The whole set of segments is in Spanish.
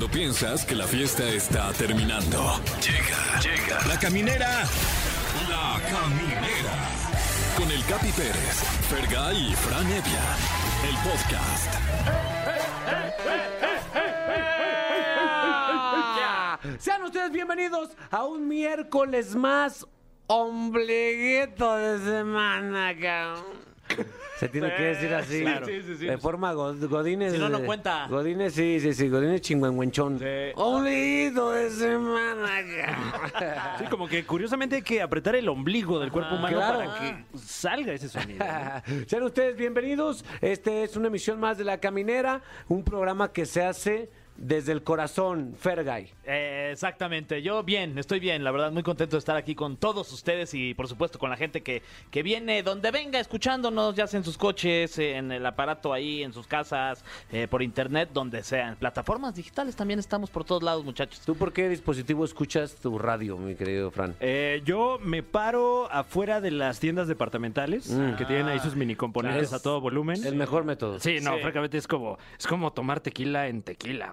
Cuando piensas que la fiesta está terminando. Llega, llega. La caminera. La caminera. Con el Capi Pérez, Fergay y Fran Evia. El podcast. Sean ustedes bienvenidos a un miércoles más ombliguito de semana, cabrón. Se tiene que decir así. claro. Sí, sí, sí. De forma go- Godínez. Si no, no cuenta. Godínez, sí, sí, sí. Godínez chingüengüenchón. Sí. Ombliguito de semana. Sí, como que curiosamente hay que apretar el ombligo del cuerpo humano claro. para que salga ese sonido. Sean ustedes bienvenidos. Este es una emisión más de La Caminera, un programa que se hace desde el corazón, Fergay. Eh, exactamente, yo bien, estoy bien, la verdad muy contento de estar aquí con todos ustedes y por supuesto con la gente que, que viene donde venga escuchándonos, ya sea en sus coches, eh, en el aparato ahí, en sus casas, eh, por internet, donde sea, en plataformas digitales también estamos por todos lados muchachos. ¿Tú por qué dispositivo escuchas tu radio, mi querido Fran? Eh, yo me paro afuera de las tiendas departamentales Mm. que tienen ahí sus mini componentes Claro. a todo volumen. El mejor método. Sí, no, Sí. francamente es como, es como tomar tequila en tequila.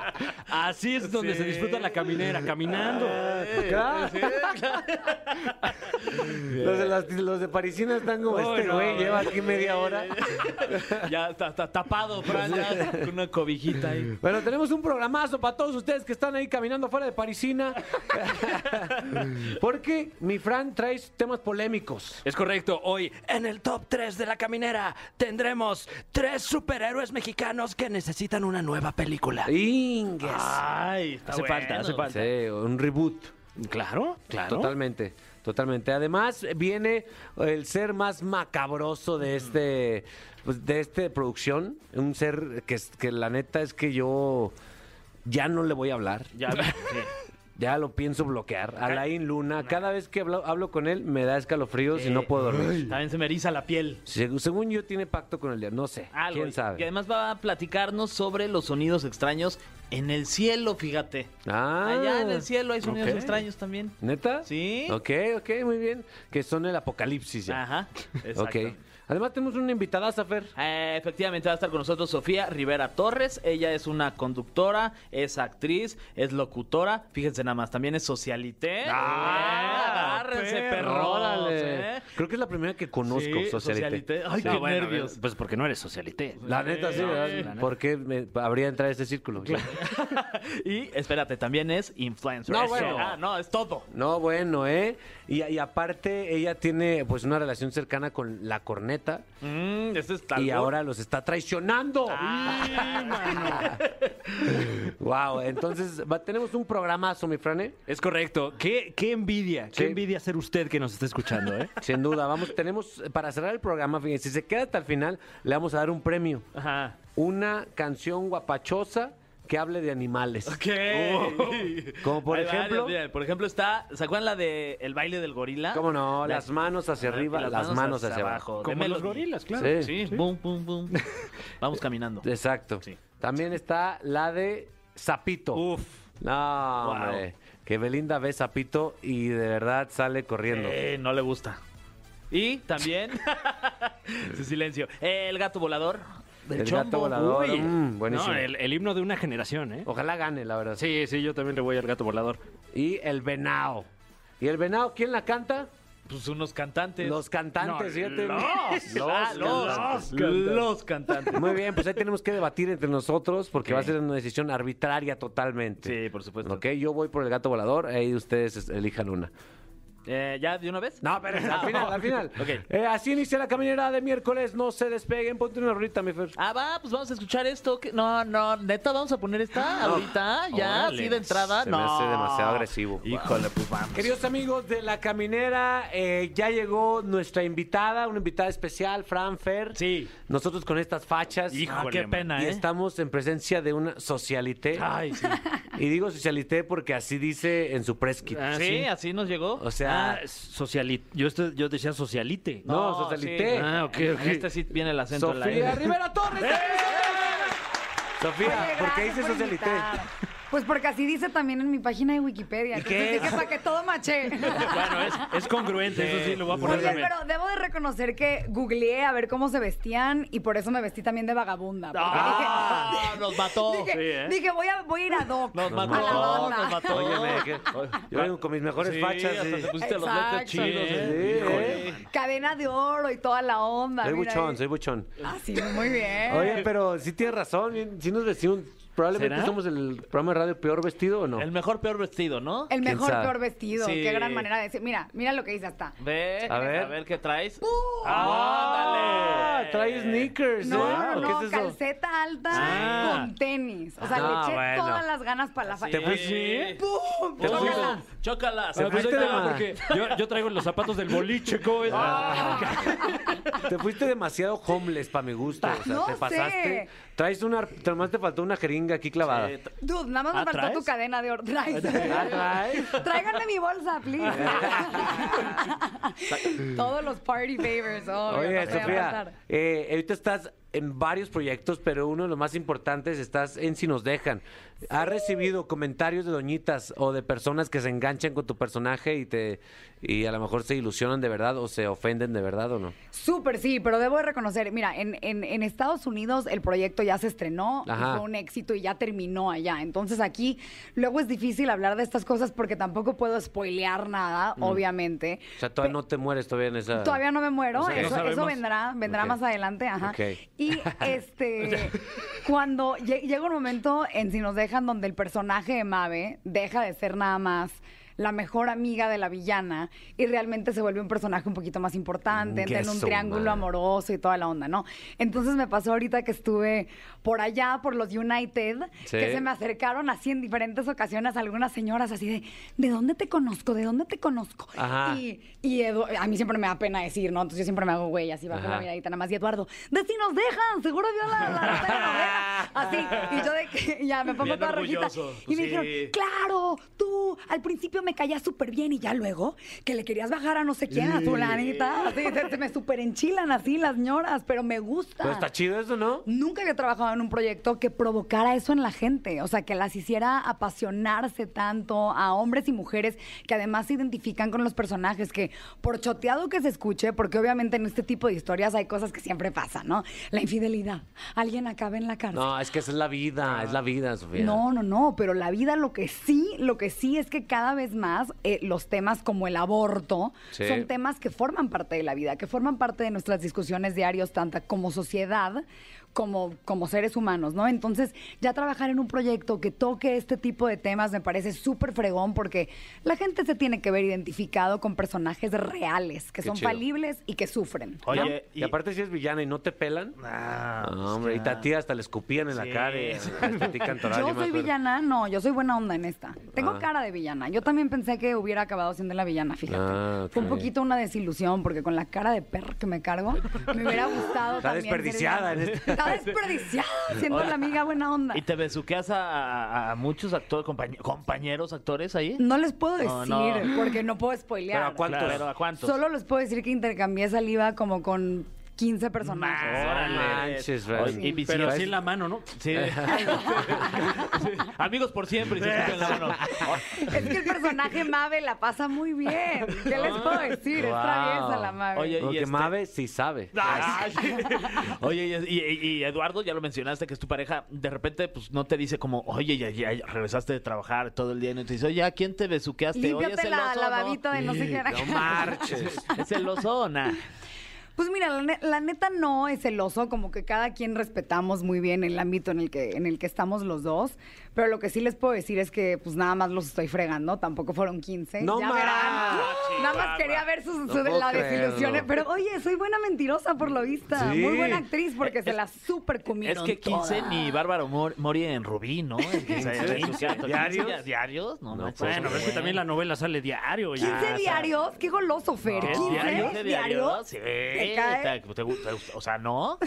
Así es donde se disfruta la caminera, caminando. Claro. los, de las- los de Parisina están como este no, güey, lleva aquí media hora. ya está, está tapado, Fran, ya, con una cobijita ahí. Bueno, tenemos un programazo para todos ustedes que están ahí caminando fuera de Parisina. Porque mi Fran traes temas polémicos. Es correcto, hoy en el top 3 de la caminera tendremos tres superhéroes mexicanos que necesitan una nueva película. Ay, está Hace bueno. falta, hace falta. Sí, un reboot. Claro, claro. Totalmente, totalmente. Además, viene el ser más macabroso de este, pues, de esta producción. Un ser que, la neta es que yo ya no le voy a hablar. Ya, sí. Ya lo pienso bloquear. Alain Luna, cada vez que hablo, hablo con él me da escalofríos y no puedo dormir. También se me eriza la piel. Seg- Según yo tiene pacto con el diablo, no sé. Algo. ¿Quién Y sabe? además va a platicarnos sobre los sonidos extraños en el cielo, fíjate. Ah, Allá en el cielo hay sonidos extraños también. ¿Neta? Sí. Ok, ok, muy bien. Que son el apocalipsis ya. Ajá. Exacto. Ok. Además tenemos una invitada, Fer. Eh, efectivamente va a estar con nosotros Sofía Rivera Torres. Ella es una conductora, es actriz, es locutora. Fíjense nada más, también es socialité. Ah, agárrense, perro. perros. Órale. ¿eh? Creo que es la primera que conozco, Sí, Socialite. Socialité. Ay, Sí. qué No, bueno, nervios. Pues porque no eres socialité. La neta, sí, ¿verdad? ¿Por qué me habría entrado a este círculo? Y espérate, también es influencer. No, Eso. bueno. Ah, no, es todo. No, bueno, ¿eh? Y, y aparte, ella tiene pues una relación cercana con la corneta Mm, este es tal y ahora los está traicionando. Ah, wow, entonces tenemos un programazo, mi Frane. Es correcto. Qué, qué envidia, Sí. qué envidia ser usted que nos está escuchando, ¿eh? Sin duda, vamos, tenemos para cerrar el programa, fíjense, si se queda hasta el final, le vamos a dar un premio. Ajá. Una canción guapachosa que hable de animales. Ok. Como por Hay ejemplo- varias, por ejemplo está, ¿se acuerdan la de El baile del gorila? ¿Cómo no? La- Las manos hacia arriba, las, manos hacia, abajo. De Como los gorilas, claro. Sí. Sí, boom, boom, boom. Vamos caminando. Exacto. Sí. También está la de Zapito. Uf. No, hombre. Que Belinda ve Zapito y de verdad sale corriendo. Eh, no le gusta. Y también, su silencio, el gato volador del El chombo. gato volador. Uy. mm, buenísimo. No, el, el himno de una generación, ¿eh? Ojalá gane, la verdad. Sí, sí, yo también le voy al gato volador. Y el venao. ¿Y el venao quién la canta? Pues unos cantantes. Los cantantes, No, fíjate. los. Ah, los, cantantes. los cantantes. Muy bien, pues ahí tenemos que debatir entre nosotros porque va a ser una decisión arbitraria totalmente. Sí, por supuesto. Ok, yo voy por el gato volador, ahí ustedes elijan una. Eh, ¿Ya de una vez? No, pero al final, al final. Ok. Eh, así inicia la caminera de miércoles, no se despeguen, ponte una rolita, mi Fer. Ah, va, pues vamos a escuchar esto. que- No, no, neta, vamos a poner esta ahorita, ya, Órale. así de entrada. Se me no. hace demasiado agresivo. Híjole, pues vamos. Queridos amigos de la caminera, eh, ya llegó nuestra invitada, una invitada especial, Fran Fer. Sí. Nosotros con estas fachas. Ah, qué pena, Y ¿eh? estamos en presencia de una socialité. Ay, sí. Y digo socialité porque así dice en su press kit. Ah, sí, sí. así nos llegó. O sea, Ah, sociali- yo, estoy- yo decía socialite. no, socialité. sí. Ah, ok, En ok. Este sí viene el acento en la Sofía N. Rivera Torres. Sofía, Oye, ¿por qué gracias dices por socialité? invitar. Pues porque así dice también en mi página de Wikipedia. ¿Y qué es? dije para que todo mache. Bueno, es, es congruente, eso sí, lo voy a poner Oye, también. pero debo de reconocer que googleé a ver cómo se vestían y por eso me vestí también de vagabunda. Ah, nos mató. dije, dije, sí, ¿eh? dije, voy, a, voy a ir a Doc. Nos a mató, la banda. nos mató. Óyeme, que yo vengo con mis mejores Sí, fachas. hasta sí. te pusiste los lentes chidos. Sí, ¿eh? Cadena de oro y toda la onda. Soy mira, buchón, soy buchón. Ah, sí, muy bien. Oye, pero sí tienes razón, sí nos vestimos. Probablemente ¿Será? somos el programa de radio peor vestido o no. El mejor peor vestido, ¿no? El ¿Quién mejor sabe? peor vestido. Sí. Qué gran manera de decir. Mira, mira lo que dice hasta. Ve, A a ver. ver, qué traes. Ah, ¡Ándale! trae sneakers, No, ¿eh? no, ¿O no, qué es eso? calceta alta Ah. con tenis. O sea, Ah, le eché bueno. todas las ganas para la Sí. ¿Te fuiste? ¡Pum! ¿Te? Chócala. Chócala. Ah, fuiste de porque yo, yo traigo los zapatos del boliche, ¿cómo ves? Te fuiste demasiado homeless para mi gusto. O sea, No te pasaste. sé. Traes una. Nomás te faltó una jeringa aquí clavada. Sí, Dude, nada más me ¿Ah, faltó tu cadena de oro. Traes. ¿Ah? Tráiganme mi bolsa, please. Todos los party favors. obvio, Oye, no Sofía, eh, ahorita estás en varios proyectos, pero uno de los más importantes estás en Si nos dejan. ¿Has recibido comentarios de doñitas o de personas que se enganchan con tu personaje y te y a lo mejor se ilusionan de verdad o se ofenden de verdad o no? Súper, sí, pero debo de reconocer, mira, en, en- en Estados Unidos el proyecto ya se estrenó, Ajá. fue un éxito y ya terminó allá. Entonces aquí luego es difícil hablar de estas cosas porque tampoco puedo spoilear nada, obviamente. O sea, todavía no te mueres todavía en esa. Todavía no me muero, O sea, no eso, eso vendrá, vendrá más adelante, ajá. Ok. Y este, cuando lle- llega un momento en Si nos dejan donde el personaje de Mabe deja de ser nada más la mejor amiga de la villana y realmente se vuelve un personaje un poquito más importante, entra en un triángulo man. amoroso y toda la onda, ¿no? Entonces me pasó ahorita que estuve por allá, por los United, Sí. que se me acercaron así en diferentes ocasiones algunas señoras así de, ¿de dónde te conozco? ¿De dónde te conozco? Ajá. Y, y Edu- a mí siempre me da pena decir, ¿no? Entonces yo siempre me hago güey, así bajo Ajá. la miradita nada más. Y Eduardo, de si nos dejan, seguro vio la, la. Así, y yo de que ya me pongo Bien toda rojita. Y me Sí. dijeron, claro, tú al principio me caías súper bien y ya luego que le querías bajar a no sé quién, a fulanita. Así, se, se me súper enchilan así las ñoras, pero me gusta. Pero está chido eso, ¿no? Nunca había trabajado en un proyecto que provocara eso en la gente, o sea, que las hiciera apasionarse tanto a hombres y mujeres que además se identifican con los personajes, que por choteado que se escuche, porque obviamente en este tipo de historias hay cosas que siempre pasan, ¿no? La infidelidad, alguien acaba en la cárcel. No, es que esa es la vida, es la vida, Sofía. No, no, no, pero la vida lo que sí, lo que sí es que cada vez más eh, los temas como el aborto Sí. son temas que forman parte de la vida, que forman parte de nuestras discusiones diarios, tanto como sociedad como, como seres humanos, ¿no? Entonces, ya trabajar en un proyecto que toque este tipo de temas me parece súper fregón porque la gente se tiene que ver identificado con personajes reales, que Qué son chido. falibles y que sufren. ¿no? Oye, Y, aparte si es villana y no te pelan. Ah, No, hombre, y a ti hasta le escupían en la cara y Yo soy acuerdo. villana, no, yo soy buena onda en esta. Tengo Ah. cara de villana. Yo también pensé que hubiera acabado siendo la villana, fíjate. Ah. Fue un poquito una desilusión porque con la cara de perro que me cargo, me hubiera gustado Está también desperdiciada en este- Está desperdiciada siendo la amiga buena onda. ¿Y te besuqueas a, a- a muchos actores, compañ- compañeros actores ahí? No les puedo decir No, no. porque no puedo spoilear. Pero ¿a cuántos? Claro, ¿pero a cuántos? Solo les puedo decir que intercambié saliva como con 15 personajes. Órale. manches, Oye, y Pero así en la mano, ¿no? Sí. Amigos por siempre. y se escupen la mano. Es que el personaje Mabe la pasa muy bien. ¿Qué les puedo decir? Es Wow. traviesa la Mabe. Oye, y Porque este- Mabe sí sabe. Ay, sí. Oye, y, y- y Eduardo, ya lo mencionaste, que es tu pareja, de repente, pues no te dice como, oye, ya, ya, ya regresaste de trabajar todo el día, y te dice, oye, ¿a quién te besuqueaste? Límpiate ¿es la, la no?" babita de no sé qué. No marches. ¿Es celoso o nah? Pues mira, la, ne- la neta no es celoso, como que cada quien respetamos muy bien el ámbito en el que en el que estamos los dos, pero lo que sí les puedo decir es que pues nada más los estoy fregando, tampoco fueron 15. No ya verán. manches, Nada más quería ver su, su- No puedo la desilusión, creerlo. pero oye, soy buena mentirosa por lo vista, Sí. muy buena actriz porque se la super Es comieron que 15 toda. ni Bárbaro Mor- Mori en Rubí, ¿no? En 15, ¿Diarios? ¿Diarios? ¿Diarios? No, No, manches. Bueno, pero es que también la novela sale diario. ya, 15 o sea, diarios, qué goloso, Fer. ¿Qué? 15 ¿Diarios? diarios. Sí. ¿Te cae? ¿Te, te gusta? O sea, ¿no?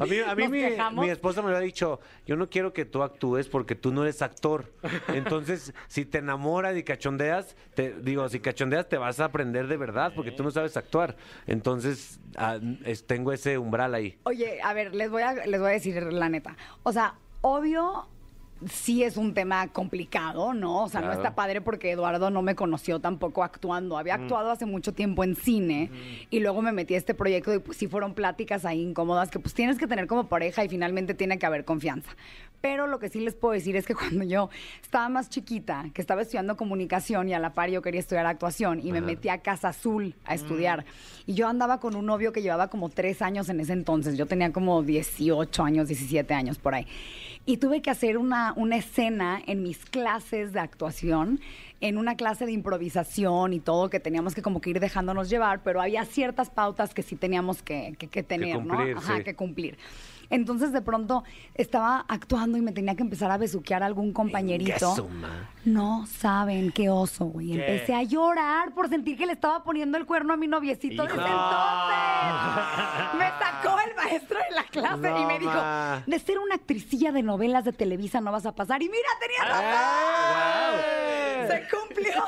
A mí, a mí mi, mi esposa me había dicho, yo no quiero que tú actúes porque tú no eres actor. Entonces, si te enamoras y cachondeas, te digo, si cachondeas te vas a aprender de verdad porque tú no sabes actuar. Entonces, ah, es- tengo ese umbral ahí. Oye, a ver, les voy a, les voy a decir la neta. O sea, obvio, sí es un tema complicado, ¿no? O sea, Claro. no está padre porque Eduardo no me conoció tampoco actuando. Había actuado hace mucho tiempo en cine y luego me metí a este proyecto y pues sí fueron pláticas ahí incómodas que pues tienes que tener como pareja y finalmente tiene que haber confianza. Pero lo que sí les puedo decir es que cuando yo estaba más chiquita, que estaba estudiando comunicación y a la par yo quería estudiar actuación y me metí a Casa Azul a estudiar. Y yo andaba con un novio que llevaba como tres años en ese entonces. Yo tenía como 18 años, 17 años por ahí. Y tuve que hacer una, una escena en mis clases de actuación, en una clase de improvisación y todo, que teníamos que como que ir dejándonos llevar, pero había ciertas pautas que sí teníamos que, que- que tener, cumplir, ¿no? Ajá, sí. que cumplir. Entonces de pronto estaba actuando y me tenía que empezar a besuquear a algún compañerito. Eso, ma. No saben qué oso, güey. ¿Qué? Empecé a llorar por sentir que le estaba poniendo el cuerno a mi noviecito desde entonces. Me sacó el maestro de la clase y me dijo, ma. de ser una actricilla de novelas de Televisa no vas a pasar. Y mira, tenía razón. Se cumplió.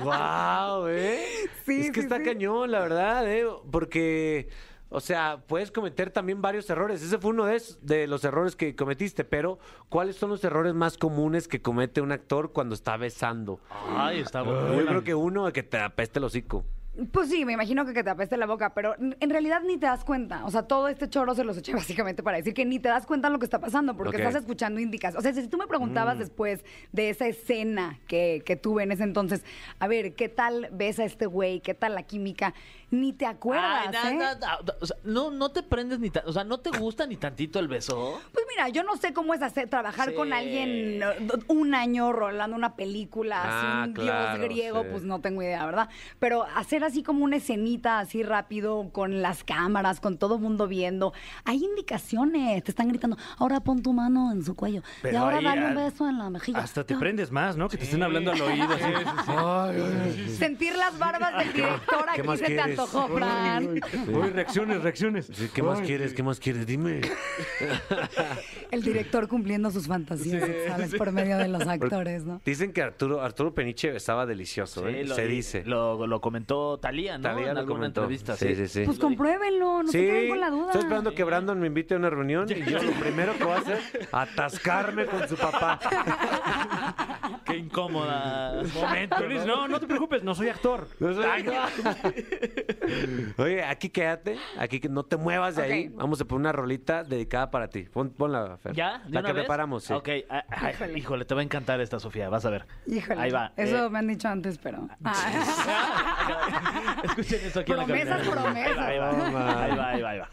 ¡Wow! ¿eh? Sí, es que sí, está sí. cañón, la verdad, ¿eh? Porque, o sea, puedes cometer también varios errores. Ese fue uno de, esos- de los errores que cometiste, pero ¿cuáles son los errores más comunes que comete un actor cuando está besando? Ay, está Yo bueno. creo que uno es que te apeste el hocico. Pues sí, me imagino que, que te apeste la boca, pero en realidad ni te das cuenta. O sea, todo este choro se los eché básicamente para decir que ni te das cuenta de lo que está pasando, porque estás escuchando indicaciones. O sea, si tú me preguntabas después de esa escena que, que tuve en ese entonces, a ver, ¿qué tal ves a este güey? ¿Qué tal la química? Ni te acuerdas, Ay, na- ¿eh? na- na- o sea, no, no te prendes ni tan, o sea, no te gusta ni tantito el beso. Pues mira, yo no sé cómo es hacer trabajar Sí. con alguien eh, un año rolando una película, Ah, así un claro, dios griego, sí. pues no tengo idea, ¿verdad? Pero hacer así como una escenita así rápido, con las cámaras, con todo el mundo viendo, hay indicaciones, te están gritando, ahora pon tu mano en su cuello, y ahora ahí, dale un beso en la mejilla. Hasta te No. prendes más, ¿no? Que te estén hablando al oído. así. Sentir las barbas del director ¿Qué aquí más se te quieres? Antojó, Fran. Uy, reacciones, reacciones. Sí, ¿Qué más quieres? ¿Qué más quieres? Dime. El director cumpliendo sus fantasías sexuales por medio de los actores, ¿no? Dicen que Arturo, Arturo Peniche estaba delicioso, ¿eh? Sí, lo- Se dice. Lo, lo comentó Talía, ¿no? Talía en lo alguna comentó. entrevista. Sí, sí, sí. Pues compruébenlo, no se queden con la duda. Estoy esperando que Brandon me invite a una reunión y yo lo primero que voy a hacer atascarme con su papá. Qué incómoda. Momento, Luis, no, no te preocupes, no soy actor. No sé. Oye, aquí quédate, aquí que no te muevas de ahí. Ok. Vamos a poner una rolita dedicada para ti. Pon, ponla, Fer. ¿Ya? ¿De La una que vez? preparamos, sí. Ok, ah, ah, Híjole. híjole. te va a encantar esta, Sofía, vas a ver. Híjole. Ahí va. Eso eh, me han dicho antes, pero. Escuchen eso aquí en la Promesas, promesas. Ahí va, ahí va, ahí va, ahí va, ahí va.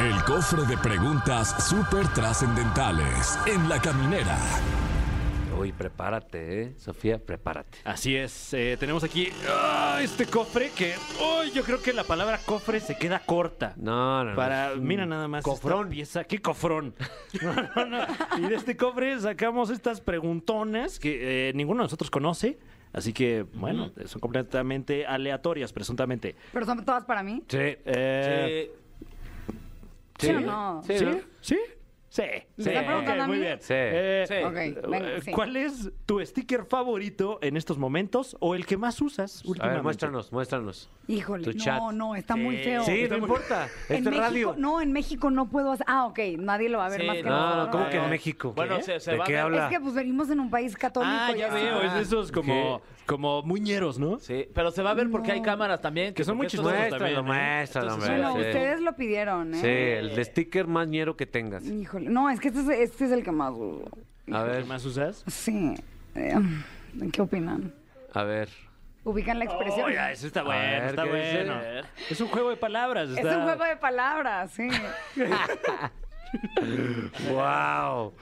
El cofre de preguntas súper trascendentales en la caminera. Uy, prepárate, ¿eh? Sofía, prepárate. Así es, eh, tenemos aquí ah, este cofre que uy, yo creo que la palabra cofre se queda corta. No, no, no. Para, mira nada más. Cofrón. pieza, qué cofrón. No, no, no. Y de este cofre sacamos estas preguntonas que eh, ninguno de nosotros conoce. Así que, bueno, son completamente aleatorias, presuntamente. Pero son todas para mí. Sí. Eh, ¿Sí o no? Sí, ¿Sí? ¿no? ¿Sí? Sí. ¿Me Sí, a muy bien. Sí. Eh, Sí. Ok, venga, eh, sí. ¿Cuál es tu sticker favorito en estos momentos o el que más usas A últimamente? ver, muéstranos, muéstranos. Híjole, Tu chat. no, no, está muy feo. Sí, no importa. En Este México, radio. no, en México no puedo hacer. Ah, ok, nadie lo va a ver Sí, más que no, No. ¿cómo que en. México? Bueno, se- se ¿De va a qué ver. habla? Es que pues venimos en un país católico. Ah, ya veo, es de esos como, como muñeros, ¿no? Sí, pero se va a ver porque hay cámaras también. Que son muy chistosos también, ¿eh? muéstralo, hombre. Bueno, ustedes lo pidieron, ¿eh? Sí, el sticker más ñero que tengas. Híjole, no, es que este es, este es el que más uso. A ¿Qué ver, más usas? Sí. Eh, ¿Qué opinan? a ver. ¿Ubican la expresión? Oh, ya, eso está bueno, ver, está bueno. Es un juego de palabras. Es está- un juego de palabras, sí. ¡Wow!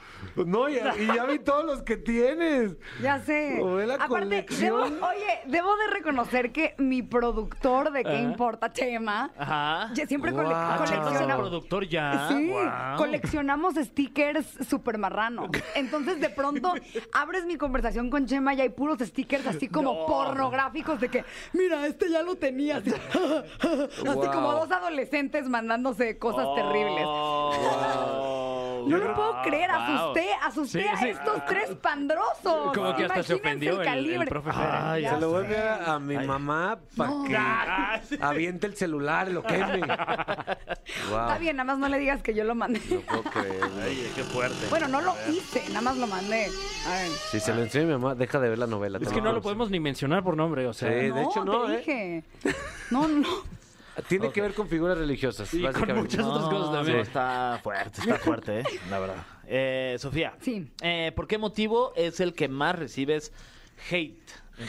No, y, y ya vi todos los que tienes. Ya sé. La Aparte, debo, oye, debo de reconocer que mi productor de ¿Qué importa? Chema, Ajá. ya siempre cole-. Ah, colecciona... productor ya. Sí, coleccionamos stickers super marranos. Entonces, de pronto, abres mi conversación con Chema y hay puros stickers así como pornográficos de que, mira, este ya lo tenía. Así, así Wow. como dos adolescentes mandándose cosas terribles. Wow. No lo puedo creer, asusté, asusté Sí, a sí. estos tres pandrosos. Como que hasta se Imagínense ofendió el, el calibre. profe Se lo voy a enviar a mi mamá para que aviente el celular, lo queme. Wow. Está bien, nada más no le digas que yo lo mandé. No puedo creer. Ay, qué fuerte. Bueno, no lo hice, nada más lo mandé. A ver. Si se lo enseño a mi mamá, deja de ver la novela. Es que no lo podemos ni mencionar por nombre, o sea. Sí. de hecho, no, te ¿eh? dije. No, no. Tiene que ver con figuras religiosas. Y con básicamente. muchas otras cosas también. no, Está fuerte, está fuerte, ¿eh? La verdad. Eh, Sofía. Sí. Eh, ¿Por qué motivo es el que más recibes hate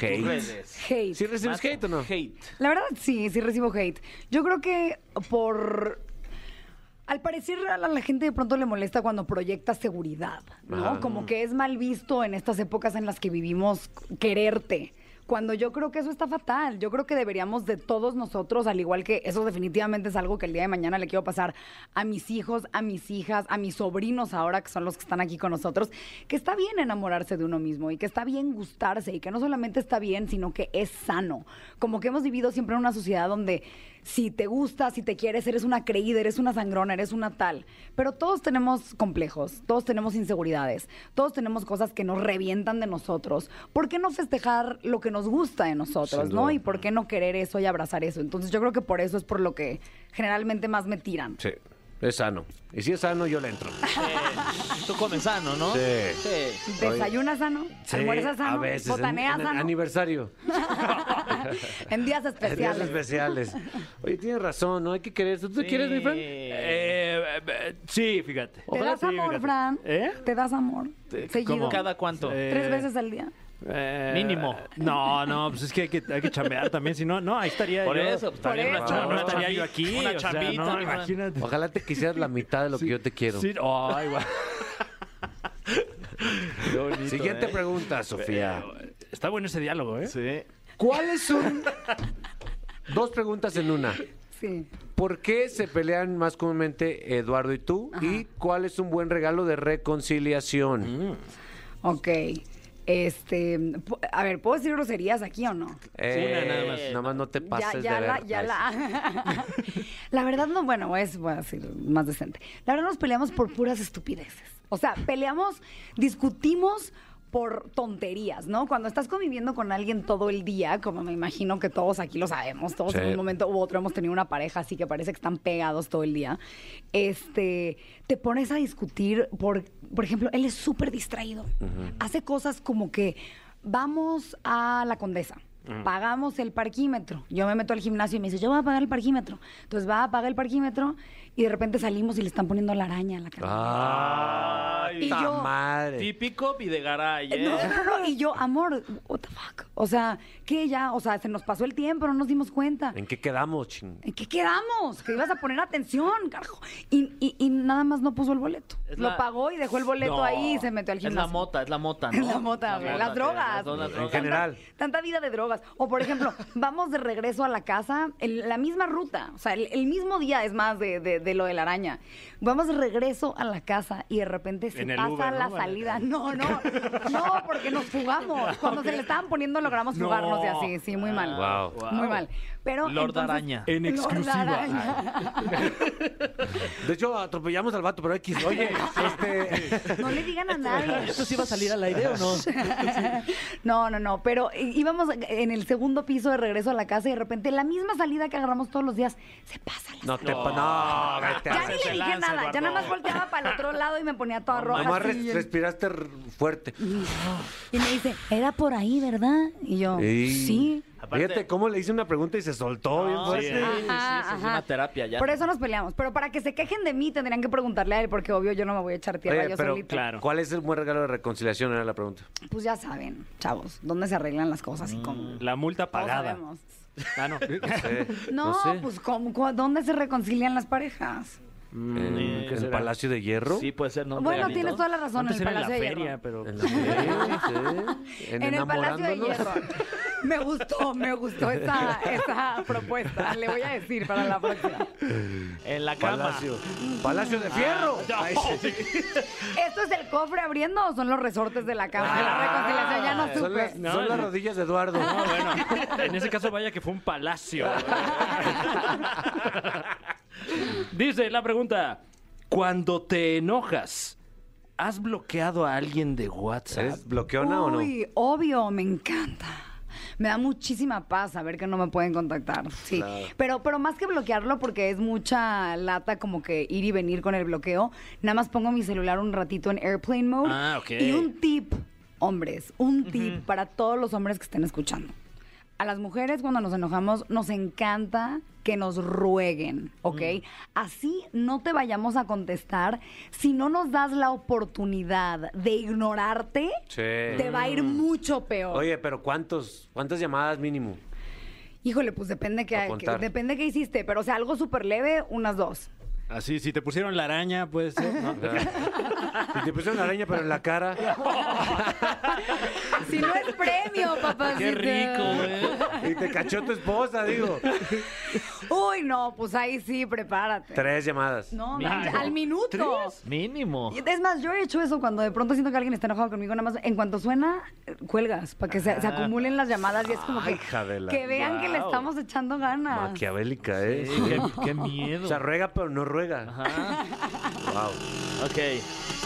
Hate. tus redes? Hate. ¿Sí recibes hate o no? Hate. La verdad, sí, sí recibo hate. Yo creo que por. Al parecer a la, la gente de pronto le molesta cuando proyecta seguridad, ¿no? Ajá. Como que es mal visto en estas épocas en las que vivimos quererte. Cuando yo creo que eso está fatal. Yo creo que deberíamos de todos nosotros, al igual que eso definitivamente es algo que el día de mañana le quiero pasar a mis hijos, a mis hijas, a mis sobrinos ahora, que son los que están aquí con nosotros, que está bien enamorarse de uno mismo y que está bien gustarse y que no solamente está bien, sino que es sano. Como que hemos vivido siempre en una sociedad donde si te gusta, si te quieres, eres una creída, eres una sangrona, eres una tal. Pero todos tenemos complejos, todos tenemos inseguridades, todos tenemos cosas que nos revientan de nosotros. ¿Por qué no festejar lo que nos gusta de nosotros, no? Y por qué no querer eso y abrazar eso. Entonces yo creo que por eso es por lo que generalmente más me tiran. Sí, es sano. Y si es sano, yo le entro. Tú comes sano, ¿no? Sí. Sí. ¿Desayunas sano? Sí, ¿Almuerzas sano? A veces. en- ¿Botaneas en, sano? aniversario. en días En días especiales. especiales. Oye, tienes razón, ¿no? Hay que querer. ¿Tú te quieres, mi friend? Eh, eh, sí, fíjate. ¿Te das Sí, amor, fíjate. Fran? ¿Eh? ¿Te das amor? Seguido. ¿Cada cuánto? Eh, ¿Tres veces al día? Eh, Mínimo. No, no, pues es que hay que, hay que chambear también, si no, no, ahí estaría Por yo. eso, pues, Por una eso. chamba, No, estaría yo aquí. Una o sea, chambita, no, imagínate. Ojalá te quisieras la mitad de lo que yo te quiero. Sí, ay, guau. Qué bonito, Siguiente ¿eh? pregunta, Sofía. Está bueno ese diálogo, ¿eh? Sí. ¿Cuáles son... Dos preguntas en una. Sí. ¿Por qué se pelean más comúnmente Eduardo y tú? ¿Y cuál es un buen regalo de reconciliación? Ok. Este, a ver, ¿puedo decir groserías aquí o no? Eh, Una nada más. Nada más no te pases ya de la, ver. ya la. la verdad no, bueno, es, voy a decir más decente. La verdad nos peleamos por puras estupideces. O sea, peleamos, discutimos por tonterías, ¿no? Cuando estás conviviendo con alguien todo el día, como me imagino que todos aquí lo sabemos, todos Sí. en un momento u otro hemos tenido una pareja así que parece que están pegados todo el día, este, te pones a discutir por, por ejemplo, él es súper distraído, hace cosas como que vamos a la condesa. Pagamos el parquímetro. Yo me meto al gimnasio y me dice, yo voy a pagar el parquímetro. Entonces va a pagar el parquímetro y de repente salimos y le están poniendo la araña a la cara. Ay, Y ta yo- madre. Típico Videgaray, ¿eh? No, no, no, y yo, amor, what the fuck. O sea, que ya, o sea, se nos pasó el tiempo, no nos dimos cuenta. ¿En qué quedamos, ching? ¿En qué quedamos? Que ibas a poner atención, carajo. Y, y- y nada más no puso el boleto. Es Lo la- pagó y dejó el boleto No. ahí y se metió al Es la gimnasio. mota, es la mota, ¿no? Es la mota, güey. Las sí, drogas. las- las En general. Tanta, tanta vida de drogas. O, por ejemplo, vamos de regreso a la casa, en la misma ruta, o sea, el, el mismo día es más de, de- de lo de la araña. Vamos de regreso a la casa y de repente se pasa la salida. No, no, no, porque nos fugamos. Cuando se le estaban poniendo logramos No. fugarnos y así, sí, muy mal. Wow. Muy mal. Pero Lord entonces- Araña. En Lord exclusiva. Araña. De hecho, atropellamos al vato, pero X. Oye, este... No le digan a nadie. ¿Esto sí va a salir al aire o no? No, no, no, pero íbamos en el segundo piso de regreso a la casa y de repente la misma salida que agarramos todos los días se pasa la No te... pa- No, vete Ya ni le dije nada, ya nada más volteaba para el otro lado y me ponía toda roja. Nomás res- respiraste fuerte. y me dice, era por ahí, ¿verdad? Y yo, Ey. sí. Aparte- Fíjate cómo le hice una pregunta y se soltó bien fuerte. sí, sí, sí, Ajá, eso es ajá. una terapia ya. Por eso nos peleamos. Pero para que se quejen de mí tendrían que preguntarle a él, porque obvio yo no me voy a echar tierra Oye, yo pero solita. claro. ¿cuál es el buen regalo de reconciliación? Era la pregunta. Pues ya saben, chavos, dónde se arreglan las cosas y Mm, cómo. La multa Todos pagada. sabemos. Ah, no. No, sé. pues ¿cómo, cu- ¿dónde se reconcilian las parejas? ¿En ¿qué el será? Palacio de Hierro? Sí, puede ser, ¿no? Bueno, tienes toda la razón, Antes en el era en la Palacio de feria, Hierro. pero... En, la... sí, sí. En, el Palacio de. Hierro. Me gustó, me gustó esa, esa propuesta. Le voy a decir para la próxima. En la cama. Palacio. Palacio de Fierro. Ay, sí. ¿Esto es el cofre abriendo o son los resortes de la cama? la reconciliación ya no Son las. No, son las rodillas de Eduardo. No, bueno, en ese caso vaya que fue un palacio. Dice la pregunta, Cuando te enojas, ¿has bloqueado a alguien de WhatsApp? ¿Eres bloqueona o no? Uy, obvio, me encanta. Me da muchísima paz saber que no me pueden contactar. Sí. Pero, pero más que bloquearlo, porque es mucha lata como que ir y venir con el bloqueo, nada más pongo mi celular un ratito en airplane mode. Ah, ok. Y un tip, hombres, un tip para todos los hombres que estén escuchando. A las mujeres cuando nos enojamos nos encanta que nos rueguen, ¿ok? Así no te vayamos a contestar. Si no nos das la oportunidad de ignorarte, Sí. te va a ir mucho peor. Oye, pero ¿cuántos, ¿cuántas llamadas mínimo? Híjole, pues depende que, que- depende qué hiciste, pero o sea, algo súper leve, unas dos. Así, si te pusieron la araña, puede ser, ¿no? Si te pusieron la araña, pero en la cara. Si no es premio, papá. Qué rico, güey. Y te cachó tu esposa, digo. Uy, no, pues ahí sí, prepárate. Tres llamadas. No, Mínimo. al minuto. Mínimo. Y Es más, yo he hecho eso cuando de pronto siento que alguien está enojado conmigo, nada más en cuanto suena, cuelgas, para que se, se acumulen las llamadas y es como Ay, que, hija de la- que vean que le Wow. estamos echando ganas. Maquiavélica, ¿eh? Sí, qué, qué miedo. O sea, ruega, pero no ruega. Ajá. Wow. Ok,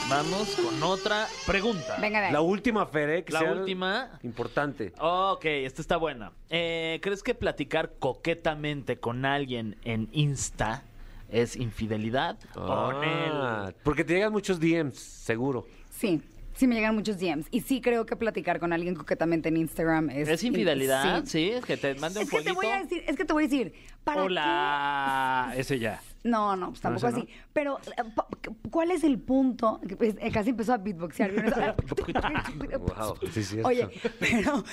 vamos con otra pregunta. Venga, de La ahí. última, Fer, ¿eh? Que La sea última. Importante. Ok, esta está buena. Eh, ¿Crees que platicar coquetamente con alguien en Insta es infidelidad? o Ah, porque te llegan muchos DMs, seguro. Sí, sí me llegan muchos DMs. Y sí creo que platicar con alguien coquetamente en Instagram es... ¿Es infidelidad? Sí. Sí, es que te mande un Es que te fueguito. voy a decir, es que te voy a decir, ¿para Hola, ese ya. No, no, pues tampoco no? así. Pero, eh, ¿cuál es el punto? Pues, eh, casi empezó a beatboxear. Wow, sí. Oye, pero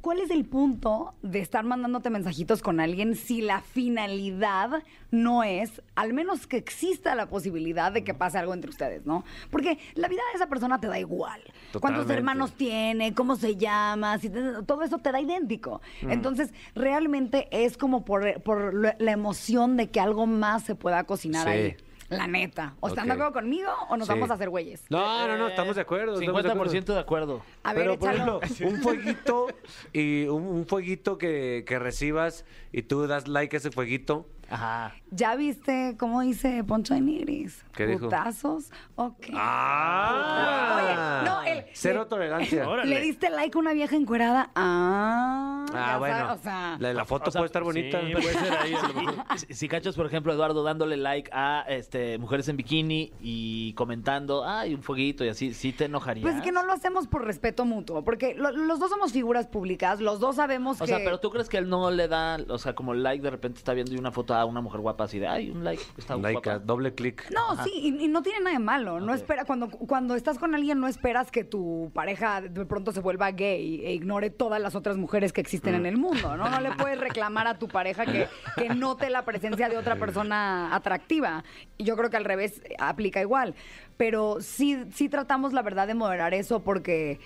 ¿cuál es el punto de estar mandándote mensajitos con alguien si la finalidad no es, al menos que exista la posibilidad de que pase algo entre ustedes, ¿no? Porque la vida de esa persona te da igual. ¿Cuántos hermanos tiene? ¿Cómo se llama? Si te- todo eso te da idéntico. Entonces, realmente es como por, por la emoción de que algo más se pueda cocinar Sí. ahí. La neta. ¿O están de acuerdo conmigo o nos Sí. vamos a hacer güeyes? No, no, no, estamos de acuerdo. estamos de acuerdo. 50% de acuerdo. A ver, Pero, por ejemplo, un fueguito y un, un fueguito que, que recibas y tú das like a ese fueguito. Ajá. ¿Ya viste cómo dice Poncho de Nigris? ¿Qué dijo? ¿Putazos? Ok. ¡Ah! Oye, no, el- Cero le- tolerancia. Órale. ¿Le diste like a una vieja encuerada? Ah. Ah, bueno. sabes, o sea, la, la foto O sea, puede estar bonita. sí, puede ser ahí, a lo mejor. Si, si cachas, por ejemplo, Eduardo dándole like a este mujeres en bikini y comentando, ay, un fueguito y así, ¿sí te enojarías? Pues es que no lo hacemos por respeto mutuo, porque lo- los dos somos figuras públicas, los dos sabemos O que... sea, pero tú crees que él no le da, o sea, como like de repente está viendo una foto a una mujer guapa así de, ay, un like, está Like, guapa. doble clic. No, sí, y, y no tiene nada de malo. No espera, cuando, cuando estás con alguien, no esperas que tu pareja de pronto se vuelva gay e ignore todas las otras mujeres que existen en el mundo, ¿no? No le puedes reclamar a tu pareja que, que note la presencia de otra persona atractiva. Y yo creo que al revés eh, aplica igual. Pero sí, sí tratamos, la verdad, de moderar eso porque.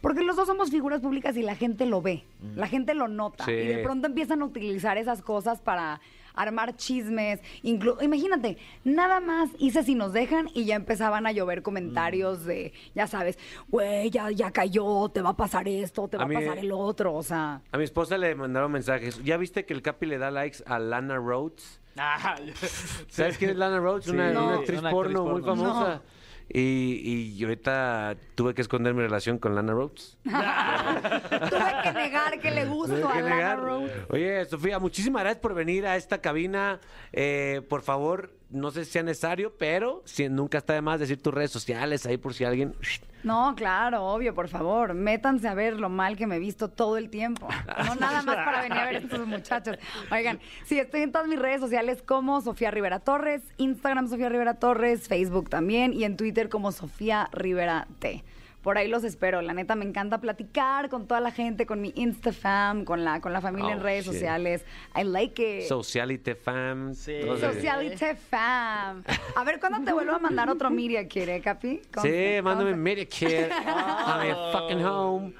Porque los dos somos figuras públicas y la gente lo ve, la gente lo nota. Sí. Y de pronto empiezan a utilizar esas cosas para armar chismes. inclu- Imagínate, nada más hice si nos dejan y ya empezaban a llover comentarios de, ya sabes, güey, ya, ya cayó, te va a pasar esto, te va A pasar el otro. O sea, A mi esposa le mandaron mensajes. ¿Ya viste que el Capi le da likes a Lana Rhodes? Ajá. ¿Sabes quién es Lana Rhodes? Una, Sí, una no. actriz Una actriz porno muy famosa. Y, y ahorita tuve que esconder mi relación con Lana Rhodes. tuve que negar que le gusto Tuve a Lana negar. Rhodes. Oye, Sofía, muchísimas gracias por venir a esta cabina. Eh, por favor, no sé si sea necesario, pero si, nunca está de más decir tus redes sociales ahí por si alguien... No, claro, obvio, por favor, métanse a ver lo mal que me he visto todo el tiempo. No nada más para venir a ver a estos muchachos. Oigan, sí, estoy en todas mis redes sociales como Sofía Rivera Torres, Instagram Sofía Rivera Torres, Facebook también y en Twitter como Sofía Rivera T. Por ahí los espero. La neta, me encanta platicar con toda la gente, con mi Instafam, con la, con la familia en Oh, redes shit. sociales. I like it. Socialite fam. Sí. Socialite fam. A ver, ¿cuándo te vuelvo a mandar otro Miria, quiere, Capi? Sí, mándame conste. Medicare a mi fucking home.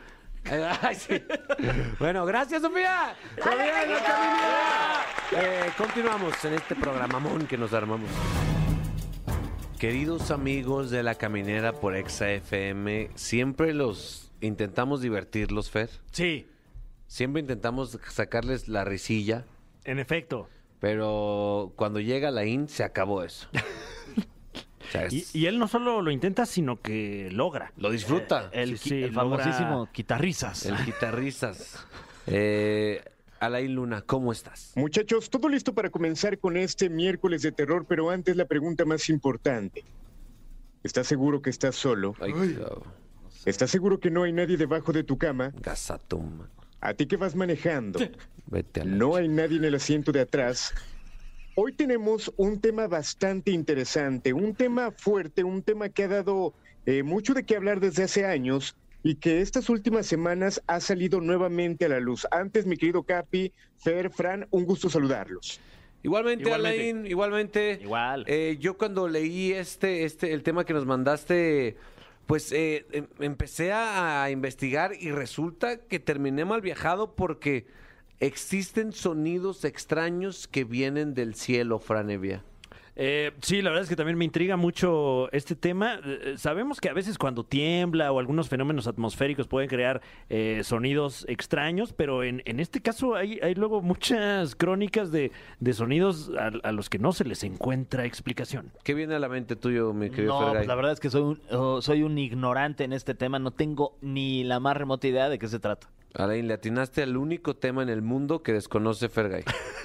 Ay, sí. Bueno, gracias, Sofía. Sofía, no caminera. Eh, continuamos en este programamón que nos armamos. Queridos amigos de la caminera por Exa FM, siempre los intentamos divertirlos, Fer. Sí, Siempre intentamos sacarles la risilla, en efecto. pero cuando llega la IN se acabó eso. sea, Y, es- y él no solo lo intenta, sino que logra. lo disfruta. El, Sí, qui- sí, el logra- famosísimo guitarrizas. El guitarrizas. Eh, Alain Luna, ¿cómo estás? Muchachos, todo listo para comenzar con este miércoles de terror, pero antes la pregunta más importante. ¿Estás seguro que estás solo? Ay. ¿Estás seguro que no hay nadie debajo de tu cama? Gasatum. ¿A ti que vas manejando? Vete a la ¿No hay nadie en el asiento de atrás? Hoy tenemos un tema bastante interesante, un tema fuerte, un tema que ha dado eh, mucho de qué hablar desde hace años y que estas últimas semanas ha salido nuevamente a la luz. Antes, mi querido Capi, Fer, Fran, un gusto saludarlos. Igualmente, Igualmente. Alain, igualmente. Igual. Eh, yo cuando leí este, este, el tema que nos mandaste, pues eh, em- empecé a, a investigar y resulta que terminé mal viajado porque existen sonidos extraños que vienen del cielo, Franevia. Eh, sí, la verdad es que también me intriga mucho este tema. Eh, eh, sabemos que a veces cuando tiembla o algunos fenómenos atmosféricos pueden crear eh, sonidos extraños, pero en, en este caso hay, hay luego muchas crónicas de, de sonidos a, a los que no se les encuentra explicación. ¿Qué viene a la mente tuyo, mi querido No, pues la verdad es que soy un, oh, soy un ignorante en este tema. No tengo ni la más remota idea de qué se trata. Alain, le atinaste al único tema en el mundo que desconoce Fergay.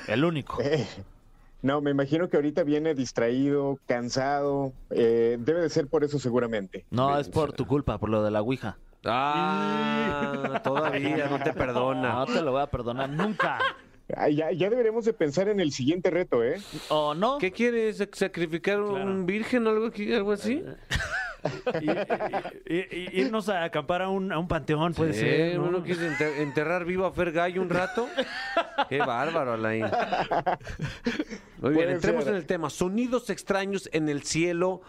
El único. Eh, no, me imagino que ahorita viene distraído, cansado. eh, debe de ser por eso seguramente. No, es por tu culpa, por lo de la Ouija. Ah, todavía no te perdona. No te lo voy a perdonar nunca. Ah, ya, ya deberemos de pensar en el siguiente reto, ¿eh? ¿O no? ¿Qué quieres? ¿Sacrificar un virgen o algo, aquí- algo así? Y, y- y- y irnos a acampar a un, a un panteón puede ser. ¿no? ¿Uno quiere enter- enterrar vivo a Fergay un rato? Qué bárbaro, Alain. Muy bien, entremos ser. en el tema. Sonidos extraños en el cielo,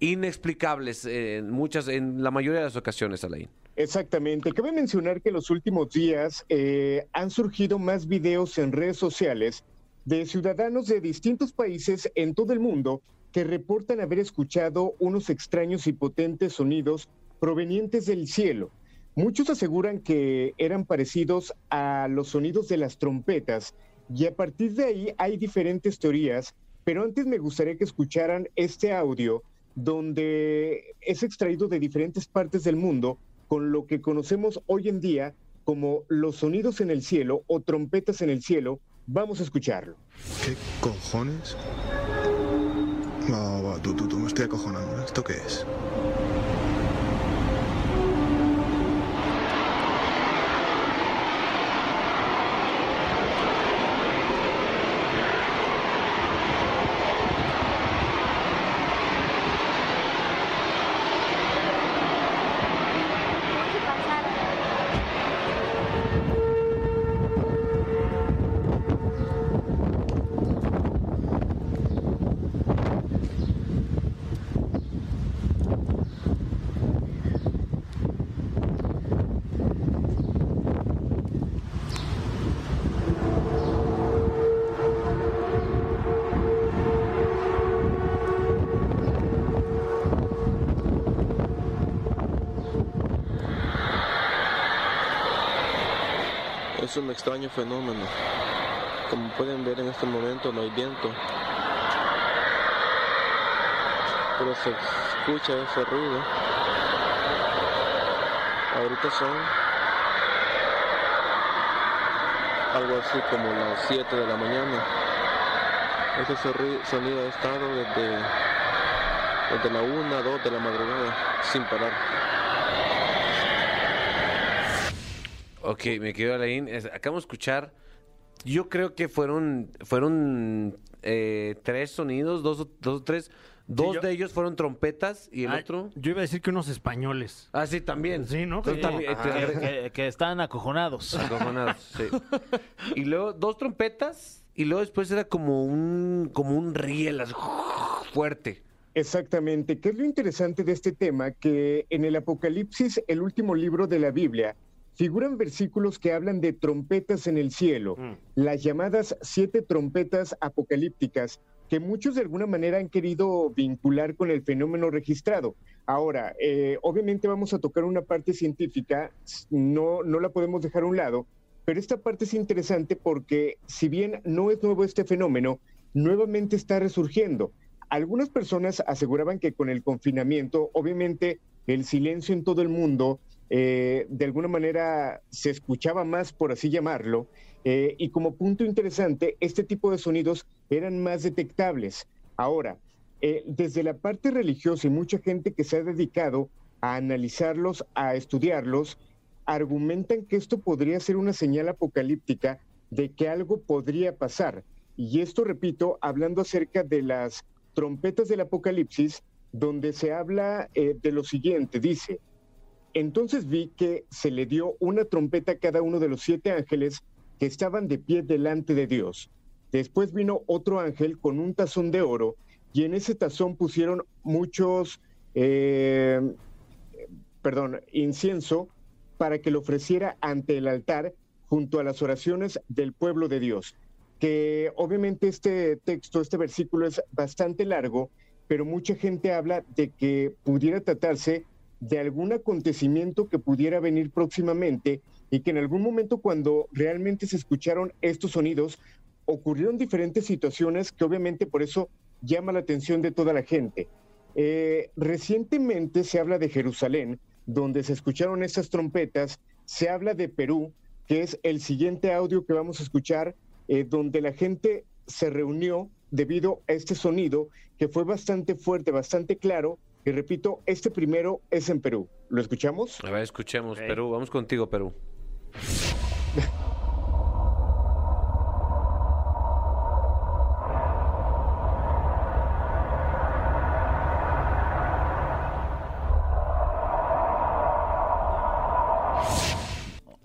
inexplicables en muchas, en la mayoría de las ocasiones, Alain. Exactamente. Cabe mencionar que en los últimos días eh, han surgido más videos en redes sociales de ciudadanos de distintos países en todo el mundo que reportan haber escuchado unos extraños y potentes sonidos provenientes del cielo. Muchos aseguran que eran parecidos a los sonidos de las trompetas y a partir de ahí hay diferentes teorías, pero antes me gustaría que escucharan este audio donde es extraído de diferentes partes del mundo con lo que conocemos hoy en día como los sonidos en el cielo o trompetas en el cielo. Vamos a escucharlo. ¿Qué cojones? Va, tú, tú, tú, me estoy acojonando. ¿Esto qué es? Es un extraño fenómeno. Como pueden ver en este momento no hay viento. Pero se escucha ese ruido. Ahorita son algo así como las 7 de la mañana. Ese sonido ha estado desde, desde la 1, 2 de la madrugada sin parar. Ok, me quedo Alain. Acabamos de escuchar. Yo creo que fueron fueron eh, tres sonidos, dos, o- tres. Dos yo- de ellos fueron trompetas y el Ah, otro. Yo iba a decir que unos españoles. Ah, sí, también. Sí, ¿no? Tú Sí. también, eh, te Que, que- que están acojonados. acojonados, sí. Y luego dos trompetas y luego después era como un como un riel fuerte. Exactamente. ¿Qué es lo interesante de este tema? Que en el Apocalipsis, el último libro de la Biblia, figuran versículos que hablan de trompetas en el cielo, las llamadas siete trompetas apocalípticas, que muchos de alguna manera han querido vincular con el fenómeno registrado. Ahora, eh, obviamente vamos a tocar una parte científica, no, no la podemos dejar a un lado, pero esta parte es interesante porque si bien no es nuevo este fenómeno, nuevamente está resurgiendo algunas personas aseguraban que con el confinamiento, obviamente el silencio en todo el mundo, eh, de alguna manera se escuchaba más, por así llamarlo, eh, y como punto interesante, este tipo de sonidos eran más detectables. Ahora, eh, desde la parte religiosa y mucha gente que se ha dedicado a analizarlos, a estudiarlos, argumentan que esto podría ser una señal apocalíptica de que algo podría pasar. Y esto, repito, hablando acerca de las trompetas del apocalipsis, donde se habla de lo siguiente, dice, entonces vi que se le dio una trompeta a cada uno de los siete ángeles que estaban de pie delante de Dios. Después vino otro ángel con un tazón de oro y en ese tazón pusieron muchos, eh, perdón, incienso para que lo ofreciera ante el altar junto a las oraciones del pueblo de Dios. Que obviamente este texto, este versículo es bastante largo, pero mucha gente habla de que pudiera tratarse de algún acontecimiento que pudiera venir próximamente y que en algún momento cuando realmente se escucharon estos sonidos, ocurrieron diferentes situaciones que obviamente por eso llama la atención de toda la gente. Eh, recientemente se habla de Jerusalén, donde se escucharon estas trompetas, se habla de Perú, que es el siguiente audio que vamos a escuchar, eh, donde la gente se reunió debido a este sonido que fue bastante fuerte, bastante claro. Y repito, este primero es en Perú. ¿Lo escuchamos? A ver, escuchemos, Perú. Vamos contigo, Perú.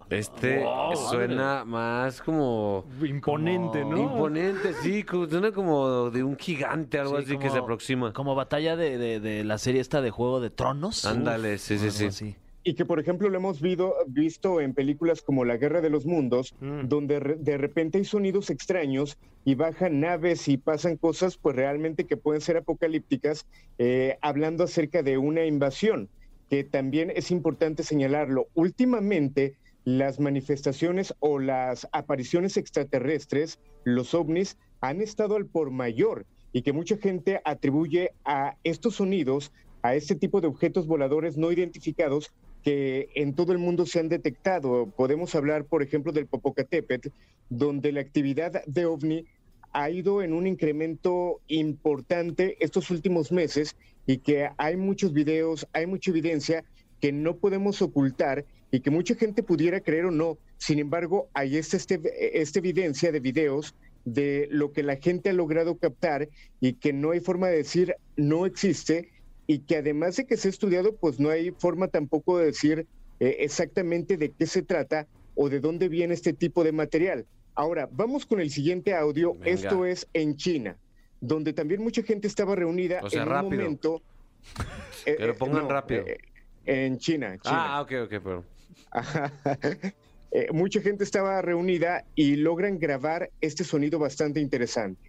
Este suena más como... Imponente, ¿no? Imponente, sí, como- suena como de un gigante, algo Sí, así que se aproxima. Como batalla de, de- de la serie esta de Juego de Tronos. Ándale, sí, sí, sí. así. Y que, por ejemplo, lo hemos vido- visto en películas como La Guerra de los Mundos, Mm. donde re- de repente hay sonidos extraños y bajan naves y pasan cosas, pues realmente que pueden ser apocalípticas, eh, hablando acerca de una invasión, que también es importante señalarlo. Últimamente, las manifestaciones o las apariciones extraterrestres, los ovnis, han estado al por mayor y que mucha gente atribuye a estos sonidos, a este tipo de objetos voladores no identificados que en todo el mundo se han detectado. Podemos hablar, por ejemplo, del Popocatépetl, donde la actividad de ovni ha ido en un incremento importante estos últimos meses y que hay muchos videos, hay mucha evidencia que no podemos ocultar y que mucha gente pudiera creer o no. Sin embargo, ahí está este, esta evidencia de videos de lo que la gente ha logrado captar y que no hay forma de decir no existe y que además de que se ha estudiado, pues no hay forma tampoco de decir eh, exactamente de qué se trata o de dónde viene este tipo de material. Ahora, vamos con el siguiente audio. Venga. Esto es en China, donde también mucha gente estaba reunida O sea, en un momento. eh, Que lo eh, pongan rápido. eh, en China, China. Ah, ok, ok, pero... Eh, mucha gente estaba reunida y logran grabar este sonido bastante interesante.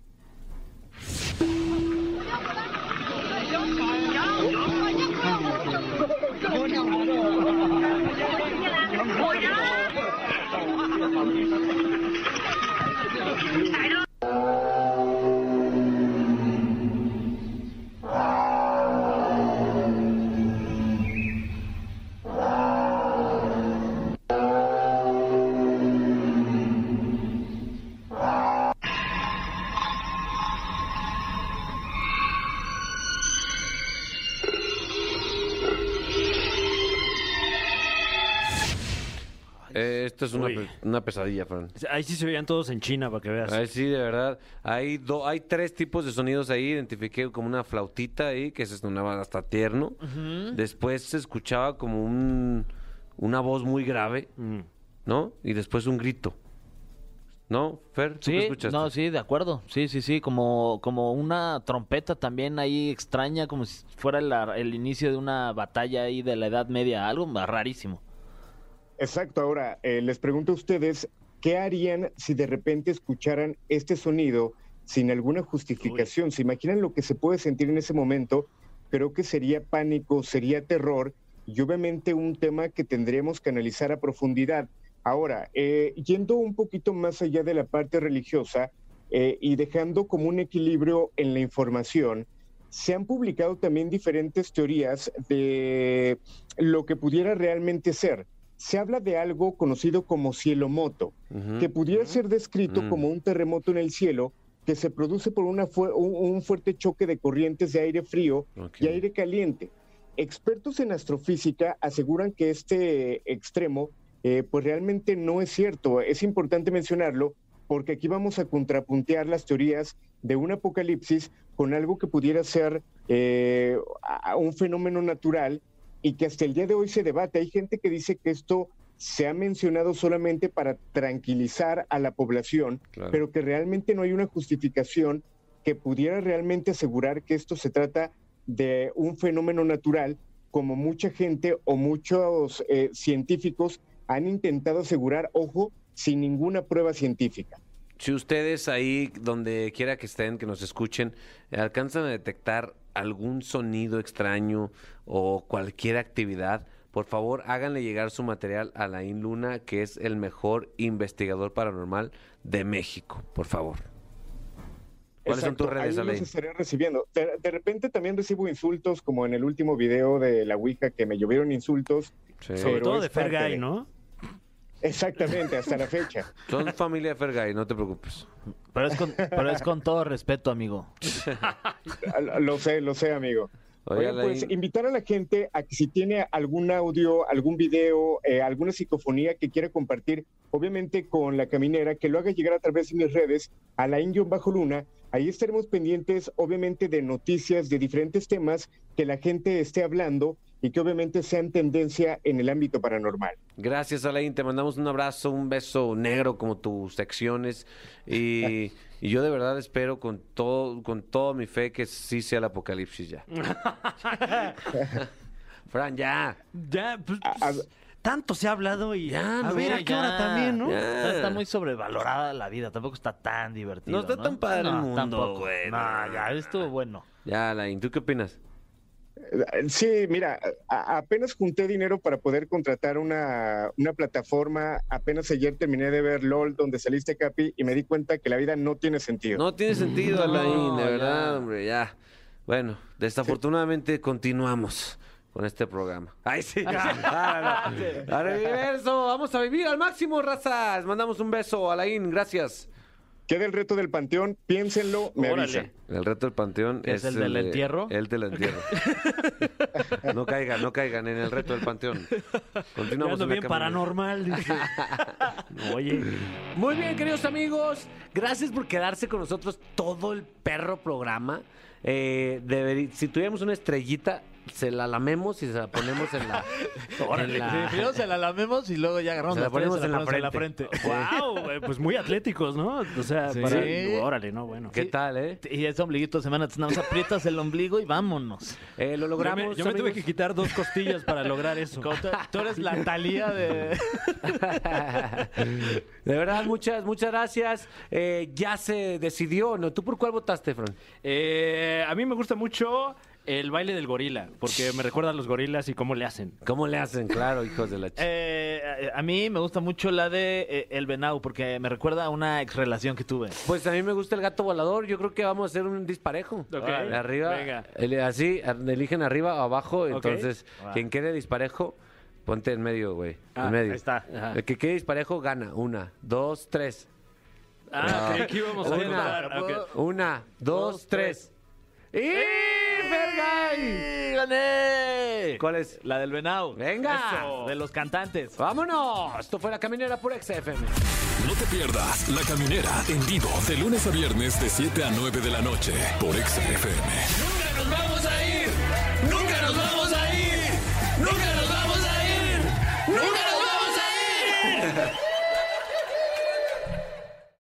Esto es una, pe- una pesadilla, Fran. Ahí sí se veían todos en China, para que veas. Ay, sí, de verdad. Hay, do- hay tres tipos de sonidos ahí. Identifiqué como una flautita ahí, que se sonaba hasta tierno. Después se escuchaba como un, una voz muy grave, Mm. ¿no? Y después un grito. ¿No, Fer? ¿Tú qué Sí, escuchaste? no, sí, de acuerdo. Sí, sí, sí, como, como una trompeta también ahí extraña, como si fuera la- el inicio de una batalla ahí de la Edad Media, algo rarísimo. Exacto, ahora eh, les pregunto a ustedes, ¿qué harían si de repente escucharan este sonido sin alguna justificación? ¿Se imaginan lo que se puede sentir en ese momento? Creo que sería pánico, sería terror y obviamente un tema que tendríamos que analizar a profundidad. Ahora, eh, yendo un poquito más allá de la parte religiosa eh, y dejando como un equilibrio en la información, se han publicado también diferentes teorías de lo que pudiera realmente ser. Se habla de algo conocido como cielomoto, que pudiera ser descrito Mm. como un terremoto en el cielo que se produce por una fu- un, fuerte choque de corrientes de aire frío y aire caliente. Expertos en astrofísica aseguran que este extremo eh, pues realmente no es cierto. Es importante mencionarlo porque aquí vamos a contrapuntear las teorías de un apocalipsis con algo que pudiera ser eh, un fenómeno natural y que hasta el día de hoy se debate. Hay gente que dice que esto se ha mencionado solamente para tranquilizar a la población, Claro. pero que realmente no hay una justificación que pudiera realmente asegurar que esto se trata de un fenómeno natural, como mucha gente o muchos eh, científicos han intentado asegurar, ojo, sin ninguna prueba científica. Si ustedes ahí, donde quiera que estén, que nos escuchen, alcanzan a detectar algún sonido extraño o cualquier actividad, por favor háganle llegar su material a Laín Luna, que es el mejor investigador paranormal de México, por favor. ¿Cuáles son tus redes, ahí los Alain? estaré recibiendo. De, de repente también recibo insultos, como en el último video de la Ouija, que me llovieron insultos. Sí. Sobre todo de Fergay, ¿no? Exactamente, hasta la fecha. Son familia Fergay, no te preocupes. Pero es con, pero es con todo respeto, amigo. Lo sé, lo sé, amigo. Oye, Oigan, pues Alain. invitar a la gente a que si tiene algún audio, algún video, eh, alguna psicofonía que quiera compartir, obviamente con la caminera, que lo haga llegar a través de mis redes, a la bajo luna Ahí estaremos pendientes, obviamente, de noticias de diferentes temas que la gente esté hablando y que obviamente sean tendencia en el ámbito paranormal. Gracias, Alain. Te mandamos un abrazo, un beso negro como tus secciones. Y, y yo de verdad espero con todo, con toda mi fe que sí sea el apocalipsis ya. Fran, ya. Ya, pues, A- a- tanto se ha hablado y Ya, a no, ver a qué hora también, ¿no? Ya. Está muy sobrevalorada la vida, tampoco está tan divertido. No está tan padre el mundo, tampoco. No, no. ya estuvo bueno. Ya, Alain, ¿tú qué opinas? Sí, mira, apenas junté dinero para poder contratar una, una plataforma. Apenas ayer terminé de ver LOL, donde saliste, Capi, y me di cuenta que la vida no tiene sentido. No tiene sentido, No, Alain, de ya. verdad, hombre, ya. Bueno, desafortunadamente continuamos con este programa. Ay, sí. Ah, no. A reverso, vamos a vivir al máximo, razas. Mandamos un beso, Alain, gracias. Queda el reto del panteón, piénsenlo, me Órale. avisan. El reto del panteón ¿Qué es el del de- entierro? El del entierro. no caigan, no caigan en el reto del panteón. Continuamos ando en la bien paranormal. dice. Oye, Muy bien, queridos amigos. Gracias por quedarse con nosotros todo el perro programa. Eh, si tuviéramos una estrellita, se la lamemos y se la ponemos en la. en la- Sí, primero se la lamemos y luego ya agarramos Se la las ponemos en la frente. wow, pues muy atléticos, ¿no? O sea, Sí. para... Órale, no, bueno. ¿Qué tal, eh? Y ese ombliguito de semana, nada más aprietas el ombligo y vámonos. Eh, lo Yo logramos. me, yo me tuve amigos. que quitar dos costillas para lograr eso. Como tú, tú eres la Talía de... De verdad, muchas, muchas gracias. Eh, ya se decidió, ¿no? ¿Tú por cuál votaste, Fran? Eh, a mí me gusta mucho el baile del gorila, porque me recuerda a los gorilas y cómo le hacen. ¿Cómo le hacen? Claro, hijos de la ch... Eh, a mí me gusta mucho la de eh, El Venau, porque me recuerda a una ex relación que tuve. Pues a mí me gusta el gato volador. Yo creo que vamos a hacer un disparejo. Ok. De arriba, Venga. el- así, eligen arriba o abajo. Entonces, Va. quien quede disparejo, ponte en medio, güey. Ah, en medio. ahí está. Ajá. El que quede disparejo gana. Una, dos, tres. Ah, creí que íbamos a Una. Ok. una, dos, tres. ¡Y Fergay! ¡Gané! ¿Cuál es? La del Venau. Venga. Eso, de los cantantes. ¡Vámonos! Esto fue La Caminera por XFM. No te pierdas La Caminera en vivo de lunes a viernes de 7 a 9 de la noche por XFM.